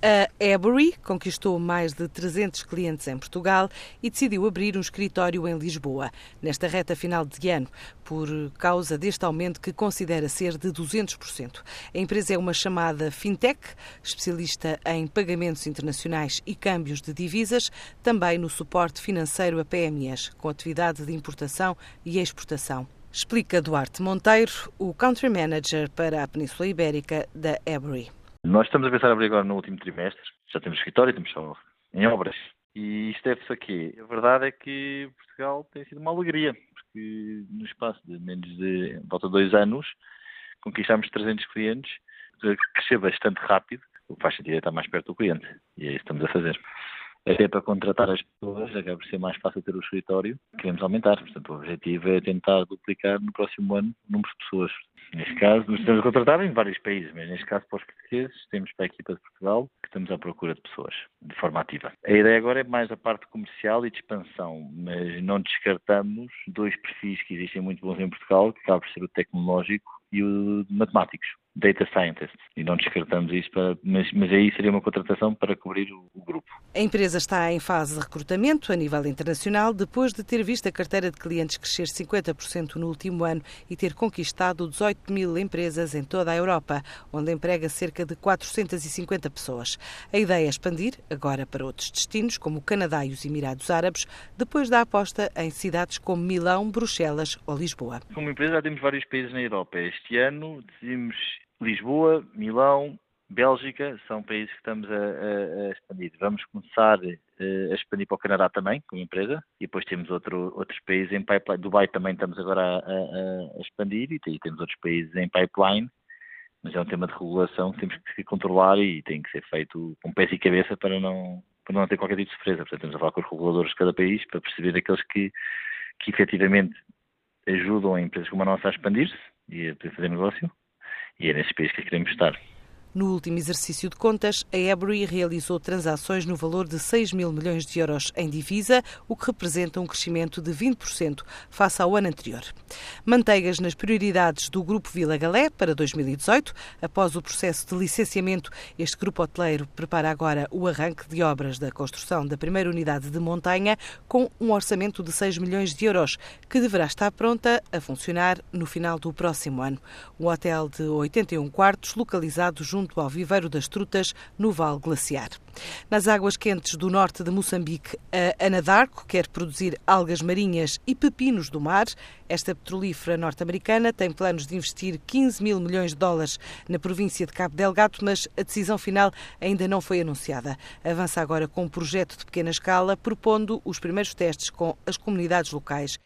A Ebury conquistou mais de 300 clientes em Portugal e decidiu abrir um escritório em Lisboa, nesta reta final de ano, por causa deste aumento que considera ser de 200%. A empresa é uma chamada fintech, especialista em pagamentos internacionais e câmbios de divisas, também no suporte financeiro a PMEs, com atividade de importação e exportação. Explica Duarte Monteiro, o Country Manager para a Península Ibérica da Ebury. Nós estamos a pensar abrir agora no último trimestre, já temos escritório, estamos só em obras. E isto deve-se a quê? A verdade é que Portugal tem sido uma alegria, porque no espaço de menos de volta de dois anos conquistámos 300 clientes, cresceu bastante rápido, o que faz sentido é estar mais perto do cliente. E é isso que estamos a fazer até para contratar as pessoas, acaba por ser mais fácil ter o escritório, queremos aumentar. Portanto, o objetivo é tentar duplicar no próximo ano o número de pessoas. Neste caso, nós estamos a contratar em vários países, mas neste caso para os portugueses, temos para a equipa de Portugal que estamos à procura de pessoas, de forma ativa. A ideia agora é mais a parte comercial e de expansão, mas não descartamos dois perfis que existem muito bons em Portugal, que acaba por ser o tecnológico e o de matemáticos data scientist. E não descartamos isso, para, mas, mas aí seria uma contratação para cobrir o, o, grupo. A empresa está em fase de recrutamento a nível internacional, depois de ter visto a carteira de clientes crescer 50% no último ano e ter conquistado 18 mil empresas em toda a Europa, onde emprega cerca de 450 pessoas. A ideia é expandir agora para outros destinos, como o Canadá e os Emirados Árabes, depois da aposta em cidades como Milão, Bruxelas ou Lisboa. Como empresa já temos vários países na Europa. Este ano decidimos Lisboa, Milão, Bélgica são países que estamos a, a, a expandir. Vamos começar uh, a expandir para o Canadá também, como empresa, e depois temos outro, outros países em pipeline. Dubai também estamos agora a, a expandir, e temos outros países em pipeline, mas é um tema de regulação que temos que controlar e tem que ser feito com pés e cabeça para não, para não ter qualquer tipo de surpresa. Portanto, temos a falar com os reguladores de cada país para perceber aqueles que, que efetivamente ajudam empresas como a nossa a expandir-se e a fazer negócio e é nesses países que queremos estar. No último exercício de contas, a Ebury realizou transações no valor de 6 mil milhões de euros em divisa, o que representa um crescimento de 20% face ao ano anterior. Manteigas nas prioridades do Grupo Vila Galé para 2018. Após o processo de licenciamento, este grupo hoteleiro prepara agora o arranque de obras da construção da primeira unidade de montanha com um orçamento de 6 milhões de euros, que deverá estar pronta a funcionar no final do próximo ano. Um hotel de 81 quartos, localizado junto junto ao Viveiro das Trutas, no Vale Glaciar. Nas águas quentes do norte de Moçambique, a Anadarko quer produzir algas marinhas e pepinos do mar. Esta petrolífera norte-americana tem planos de investir 15 mil milhões de dólares na província de Cabo Delgado, mas a decisão final ainda não foi anunciada. Avança agora com um projeto de pequena escala, propondo os primeiros testes com as comunidades locais